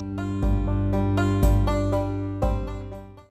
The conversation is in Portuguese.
Deus.